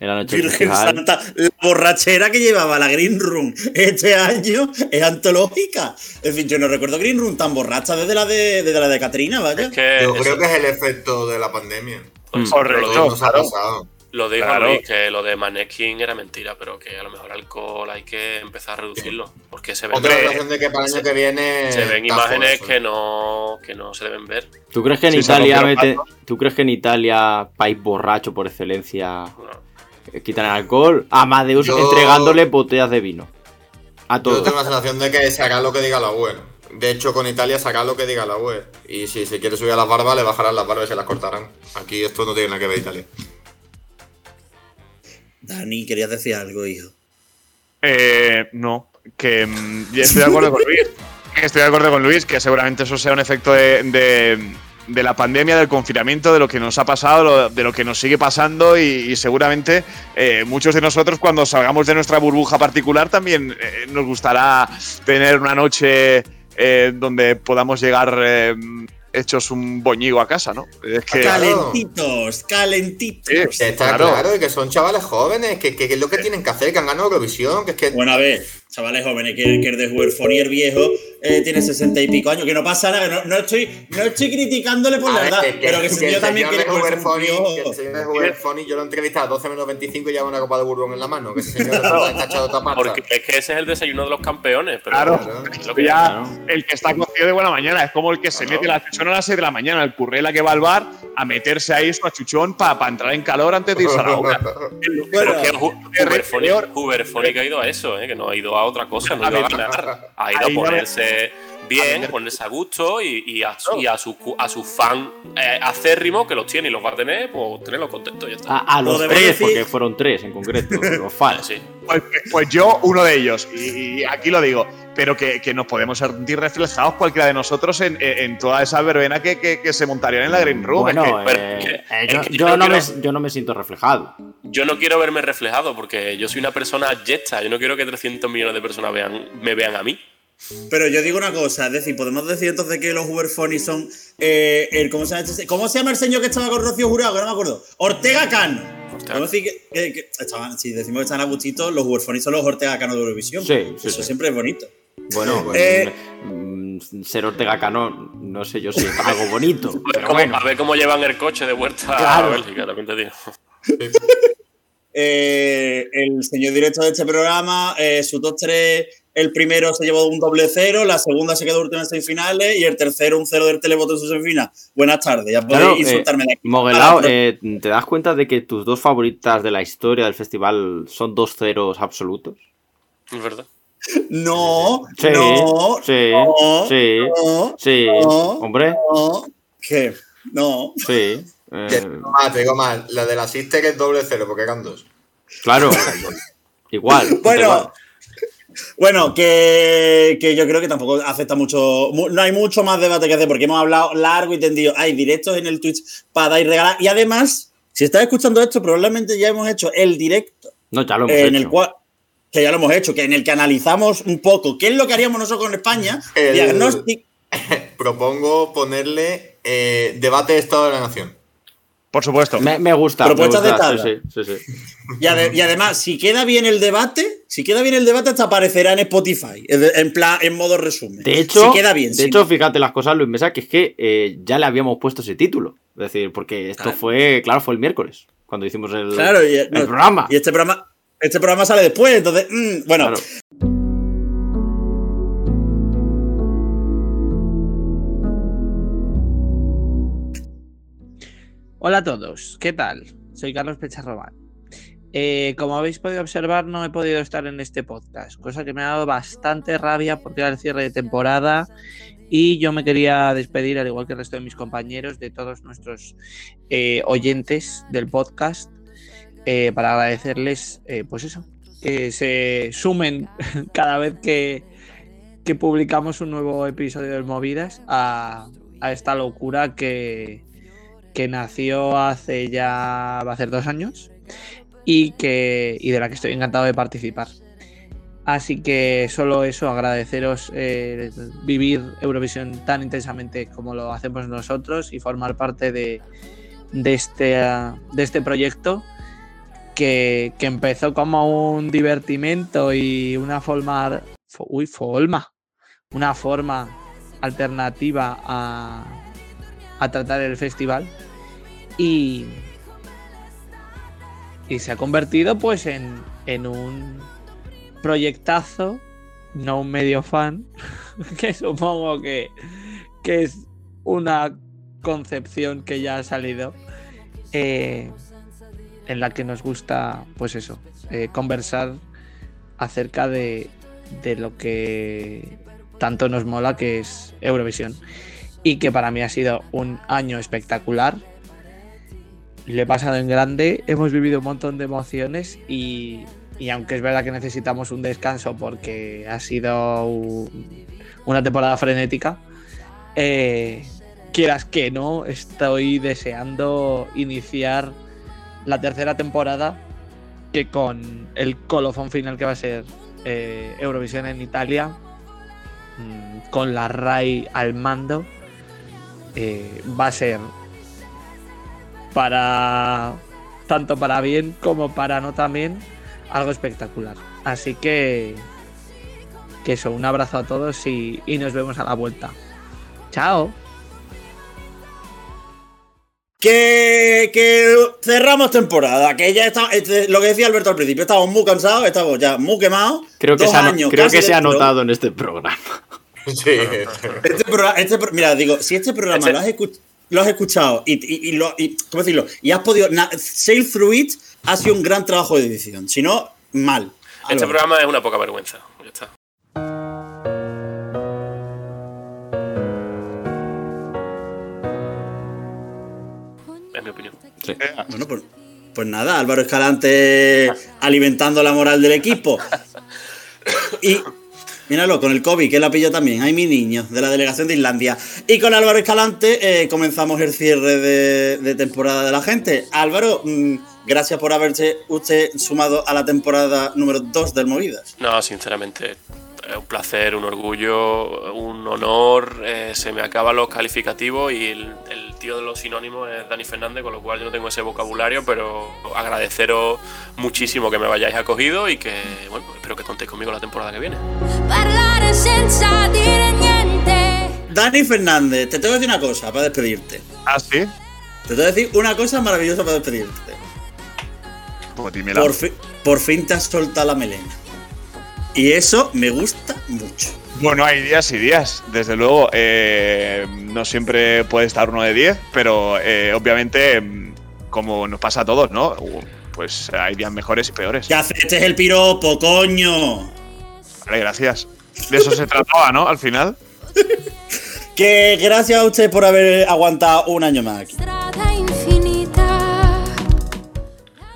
en la noche Virgen festival. Santa, la borrachera que llevaba la Green Room este año es antológica. En fin, yo no recuerdo Green Room tan borracha desde la de, desde la de Catrina, vaya. Es que Yo eso- creo que es el efecto de la pandemia. pues, Correcto. lo, claro. pasado. lo dijo Claro. Luis, que lo de Maneskin era mentira, pero que a lo mejor alcohol hay que empezar a reducirlo. Porque se ven, Otra ocasión de que para el año que viene. se ven imágenes que no, que no se deben ver. ¿Tú crees que en Sí, Italia mete- ¿Tú crees que en Italia, país borracho por excelencia, No. Quitan el alcohol? Amadeus Yo- entregándole botellas de vino. A Yo todos. tengo la sensación de que se hará lo que diga la UE. De hecho, con Italia se hará lo que diga la UE. Y si se quiere subir a las barbas, le bajarán las barbas y se las cortarán. Aquí esto no tiene nada que ver Italia. Dani, querías decir algo, hijo. Eh, no, que mm, ya estoy de acuerdo con Luis. Que Estoy de acuerdo con Luis, que seguramente eso sea un efecto de, de- de la pandemia, del confinamiento, de lo que nos ha pasado, lo- de lo que nos sigue pasando y, y seguramente eh, muchos de nosotros cuando salgamos de nuestra burbuja particular también eh, nos gustará tener una noche eh, donde podamos llegar eh, hechos un boñigo a casa, ¿no? Es que Calentitos, calentitos. Sí, está Claro. claro, y que son chavales jóvenes, que, que, que es lo que tienen que hacer, que han ganado Eurovisión, que es que Bueno, a ver, chavales jóvenes, que, que el de Huerfonier viejo eh, tiene sesenta y pico años, que no pasa nada, que no, no estoy, no estoy criticándole por A la ver, verdad, pero que que ese el también quiere Huberfoni- que el señor de Huberfoni, yo lo he entrevistado a 12 menos 25 y lleva una copa de bourbon en la mano. Que ese señor está echado otra pasta. Porque es que ese es el desayuno de los campeones. Pero Claro, es lo que ya Claro. el que está cocido de buena mañana, es como el que se mete la chuchón a las 6 de la mañana, el currela que va al bar a meterse ahí su achuchón para entrar en calor antes de irse a la hora. Pero es que Hu- Peor. Huberphonic- Huberphonic ha ido a eso, ¿eh? que no ha ido a otra cosa, no ha ido a ganar. Ha ido a ponerse bien, ponerse a gusto y, y a, su- y a su, a su fan eh, acérrimo que los tiene y los va a tener, pues tenerlos contentos y ya está. A, a los tres, decir- porque fueron tres en concreto, los fans. Sí. Pues, pues yo, uno de ellos, y, y aquí lo digo, pero que, que nos podemos sentir reflejados cualquiera de nosotros en, en- en toda esa verbena que, que- que se montarían en la Green Room. Bueno, eh, eh, yo, que yo yo no quiero- me, yo no me siento reflejado. Yo no quiero verme reflejado porque yo soy una persona yesta. Yo no quiero que 300 millones de personas vean, me vean a mí. Pero yo digo una cosa, es decir, podemos decir entonces que los Huberfoni son eh, el, ¿cómo, se llama este- ¿cómo se llama el señor que estaba con Rocío Jurado? Que no me acuerdo. Ortega Cano. Ortega. Podemos decir que, que- que estaban- si decimos que están a gustito, los Huberfoni son los Ortega Cano de Eurovisión. Sí, sí, Eso sí. siempre es bonito. Bueno, pues, Eh, mm, ser Ortega Cano, no sé yo si es algo bonito. A ver, Pero cómo, bueno, a ver cómo llevan el coche de vuelta Claro. a Bélgica, también te digo. Eh, el señor director de este programa, eh, su top 3, el primero se llevó un doble cero, la segunda se quedó última en semifinales y el tercero un cero del televoto en su semifinal. Buenas tardes, ya podéis Claro, eh, insultarme de aquí. Moguelao, eh, ¿te das cuenta de que tus dos favoritas de la historia del festival son dos ceros absolutos? Es verdad. no, Sí, no, sí, no, sí, no, sí, no. hombre, no. ¿Qué? No. sí. eh, Te digo más, te digo más. La de la Sister es doble cero, porque eran dos. claro, igual. da igual. Bueno, que, que yo creo que tampoco afecta mucho. mu- No hay mucho más debate que hacer porque hemos hablado largo y tendido. Hay directos en el Twitch para dar y regalar. Y además, si estás escuchando esto, probablemente ya hemos hecho el directo No, ya lo hemos en hecho. el cual. Que ya lo hemos hecho, que en el que analizamos un poco qué es lo que haríamos nosotros con España. El- Diagnóstico. Propongo ponerle eh, debate de Estado de la Nación. Por supuesto. Me, me gusta. Propuestas me de gusta, tabla. sí, sí, sí, sí. Y, ade- y además, si queda bien el debate, si queda bien el debate, hasta aparecerá en Spotify. de- En plan, en modo resumen. De hecho, si queda bien. de si hecho, fíjate las cosas, Luis Mesa, que es que eh, ya le habíamos puesto ese título. Es decir, porque esto Claro. fue, claro, fue el miércoles, cuando hicimos el, Claro, y, el no, programa. Y este programa, este programa sale después, entonces, mm, bueno, Claro. Hola a todos, ¿qué tal? Soy Carlos Pecharrobán. Eh, como habéis podido observar, no he podido estar en este podcast, cosa que me ha dado bastante rabia porque era el cierre de temporada y yo me quería despedir, al igual que el resto de mis compañeros, de todos nuestros eh, oyentes del podcast, eh, para agradecerles, eh, pues eso, que se sumen cada vez que, que publicamos un nuevo episodio del Movidas a, a esta locura que, que nació hace ya va a ser dos años y que y de la que estoy encantado de participar. Así que solo eso, agradeceros eh, vivir Eurovisión tan intensamente como lo hacemos nosotros y formar parte de, de, este, de este proyecto que, que empezó como un divertimento y una forma, fo- uy, forma, una forma alternativa a, a tratar el festival y, y se ha convertido pues en, en un proyectazo, no un medio fan, que supongo que, que es una concepción que ya ha salido, eh, en la que nos gusta pues eso, eh, conversar acerca de, de lo que tanto nos mola que es Eurovisión y que para mí ha sido un año espectacular. Lo he pasado en grande, hemos vivido un montón de emociones y, y aunque es verdad que necesitamos un descanso porque ha sido un- una temporada frenética, eh, quieras que no, estoy deseando iniciar la tercera temporada que con el colofón final que va a ser eh, Eurovisión en Italia, mm, con la RAI al mando, eh, va a ser para tanto para bien como para no también algo espectacular. Así que que eso, un abrazo a todos y, y nos vemos a la vuelta. Chao. Que, que cerramos temporada, que ya está, este, lo que decía Alberto al principio, estamos muy cansados, estamos ya muy quemados. Creo que dos se ha, no- años creo que se ha notado en este programa. Sí. Este programa, este mira, digo, si este programa Este- lo, has lo has escuchado y, y- y lo, y- ¿cómo decirlo? Y has podido sail through it, ha sido un gran trabajo de edición. Si no, mal. Este Álvaro. programa es una poca vergüenza. Ya está. Es mi opinión. Bueno, pues, pues nada, Álvaro Escalante alimentando la moral del equipo. Y míralo, con el COVID, que la pilló también. Ay, mi niño, de la delegación de Islandia. Y con Álvaro Escalante eh, comenzamos el cierre de, temporada de la gente. Álvaro, mm, gracias por haberse usted sumado a la temporada número 2 del Movidas. No, sinceramente, un placer, un orgullo, un honor. eh, se me acaban los calificativos y el, el tío de los sinónimos es Dani Fernández, con lo cual yo no tengo ese vocabulario, pero agradeceros muchísimo que me hayáis acogido y que, bueno, espero que contéis conmigo la temporada que viene. Dani Fernández, te tengo que decir una cosa para despedirte. ¿Ah, sí? Te tengo que decir una cosa maravillosa para despedirte. Pues dímela. Por, fi- por fin te has soltado la melena. Y eso me gusta mucho. Bueno, hay días y días, desde luego. eh, no siempre puede estar uno de 10, pero eh, obviamente, mm, como nos pasa a todos, ¿no? Uh, Pues hay días mejores y peores. Que aceptes el piropo, coño. Vale, gracias. De eso se trataba, ¿no? Al final. Que gracias a usted por haber aguantado un año más aquí.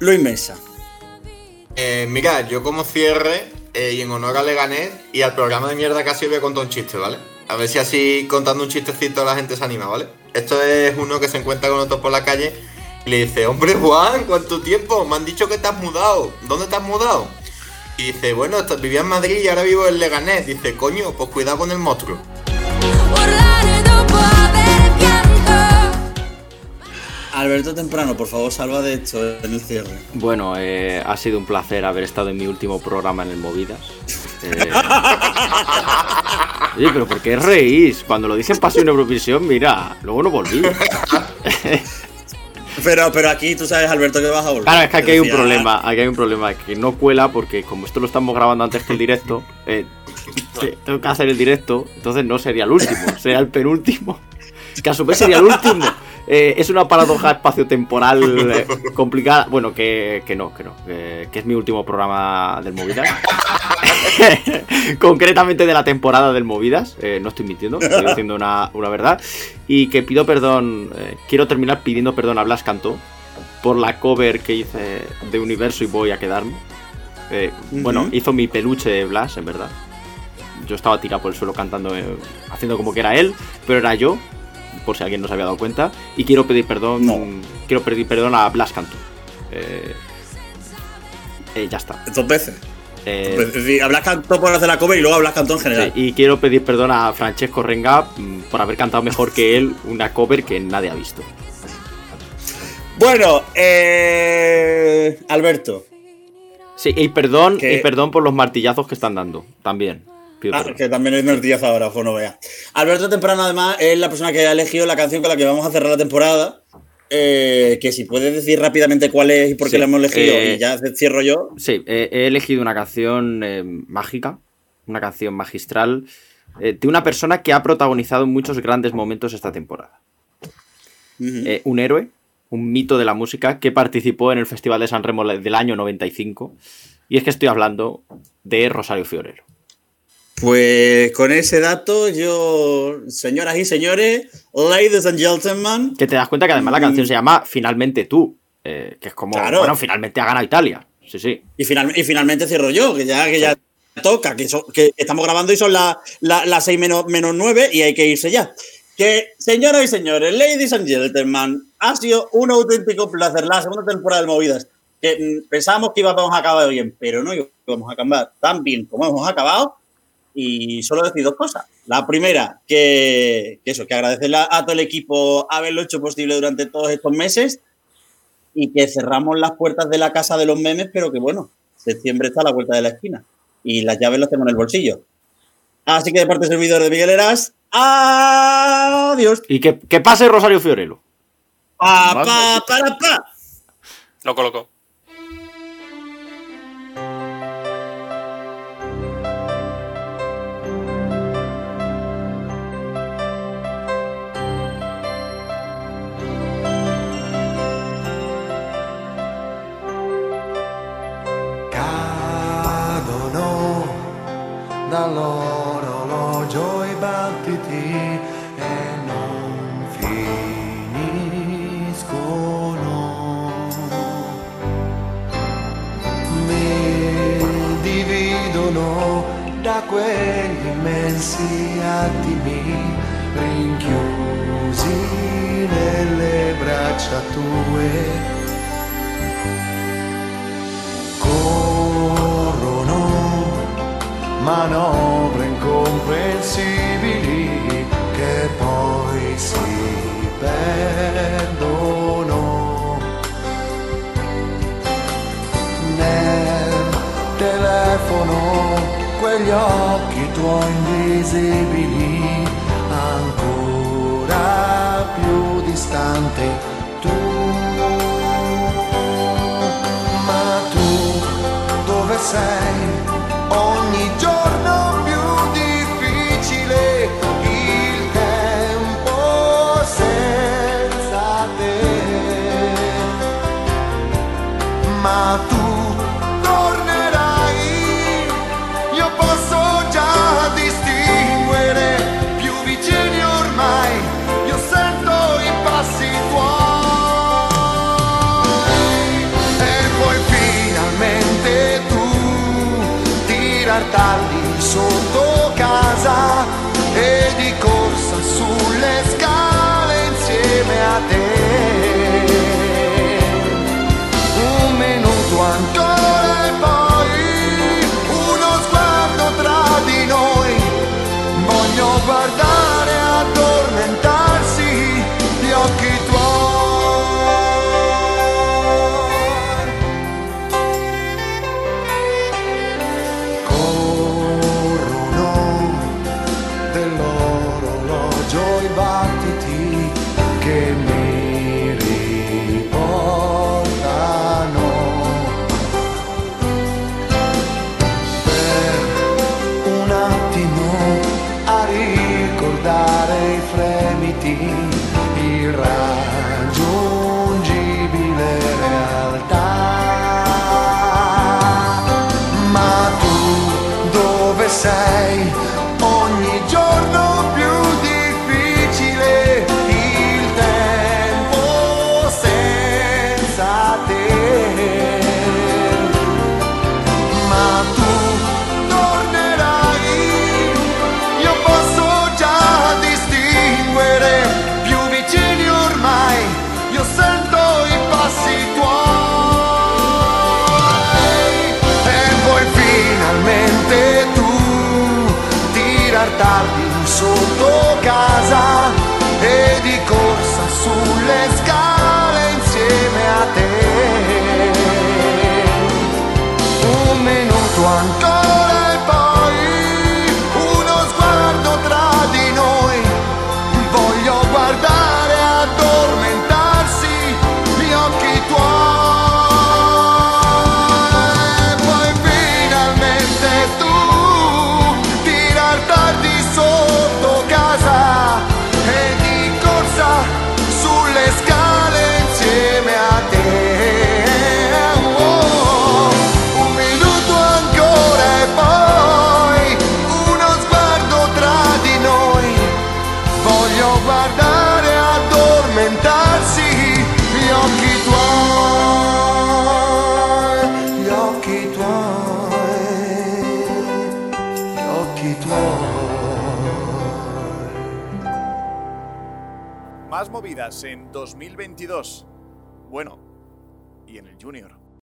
Luis Mesa. Eh, mira, yo como cierre eh, y en honor a Leganés y al programa de mierda casi voy a un chiste, ¿vale? A ver si así contando un chistecito la gente se anima, ¿vale? Esto es uno que se encuentra con otro por la calle y le dice, hombre Juan, ¿cuánto tiempo? Me han dicho que te has mudado. ¿Dónde te has mudado? Y dice, bueno, vivía en Madrid y ahora vivo en Leganés. Dice, coño, pues cuidado con el monstruo. Alberto Temprano, por favor, salva de esto en el cierre. Bueno, eh, ha sido un placer haber estado en mi último programa en el Movidas. Eh, Oye, pero ¿por qué reís? Cuando lo dicen pasó en Eurovisión, mira, luego no volví. Pero, pero aquí tú sabes, Alberto, que vas a volver. Claro, es que aquí hay un problema, aquí hay un problema que no cuela porque como esto lo estamos grabando antes que el directo, eh, te- tengo que hacer el directo, entonces no sería el último, sería el penúltimo. Que a su vez sería el último. Eh, es una paradoja espaciotemporal eh, complicada. Bueno, que, que no, que no. Que, que es mi último programa del Movidas. Concretamente de la temporada del Movidas. eh, no estoy mintiendo, estoy diciendo una, una verdad. Y que pido perdón. eh, quiero terminar pidiendo perdón a Blas Cantó por la cover que hice de Universo y voy a quedarme. Bueno, hizo mi peluche de Blas, en verdad. Yo estaba tirado por el suelo cantando, haciendo como que era él, pero era yo, por si alguien no se había dado cuenta. Y quiero pedir perdón, No. quiero pedir perdón a Blas Cantó. Eh, eh, ya está. Dos veces. Eh, Es decir, hablas canto por hacer la cover y luego hablas canto en general. sí, y quiero pedir perdón a Francesco Renga mm, por haber cantado mejor que él una cover que nadie ha visto. Bueno, eh, Alberto. Sí, y perdón, Que- y perdón por los martillazos que están dando. También. Pido Ah, perdón. que también es noticias ahora, pues no vea. Alberto Temprano, además, es la persona que ha elegido la canción con la que vamos a cerrar la temporada. Eh, que si puedes decir rápidamente cuál es y por qué Sí, la hemos elegido, eh, y ya cierro yo. Sí, eh, he elegido una canción eh, mágica, una canción magistral, de una persona que ha protagonizado muchos grandes momentos esta temporada. Un héroe, un mito de la música que participó en el Festival de San Remo del año 95. Y es que estoy hablando de Rosario Fiorero. Pues con ese dato, yo, señoras y señores, ladies and gentlemen, Que te das cuenta que además la canción se llama Finalmente tú, eh, que es como, Claro. bueno, finalmente ha ganado Italia. Sí, sí. y, final- y finalmente cierro yo, que ya, que ya toca, que, so- que estamos grabando y son las la, las 6 menos, menos 9 y hay que irse ya. Que, señoras y señores, ladies and gentlemen, ha sido un auténtico placer la segunda temporada de Movidas. Que mm, pensamos que íbamos a acabar bien, pero no íbamos a acabar tan bien como hemos acabado. Y solo decir dos cosas. La primera, que, que eso, que agradecerle a, a todo el equipo haberlo hecho posible durante todos estos meses y que cerramos las puertas de la casa de los memes, pero que bueno, septiembre está a la vuelta de la esquina y las llaves las tengo en el bolsillo. Así que de parte del servidor de Miguel Eras, adiós. Y que, que pase Rosario Fiorello. Pa, pa, para, pa. Lo coloco. Dall'orologio i battiti e non finiscono. Mi dividono da quegli immensi attimi rinchiusi nelle braccia tue. Manovre incomprensibili che poi si perdono nel telefono quegli occhi tuoi invisibili ancora più distante tu ma tu dove sei? En 2022. Bueno, y en el Junior.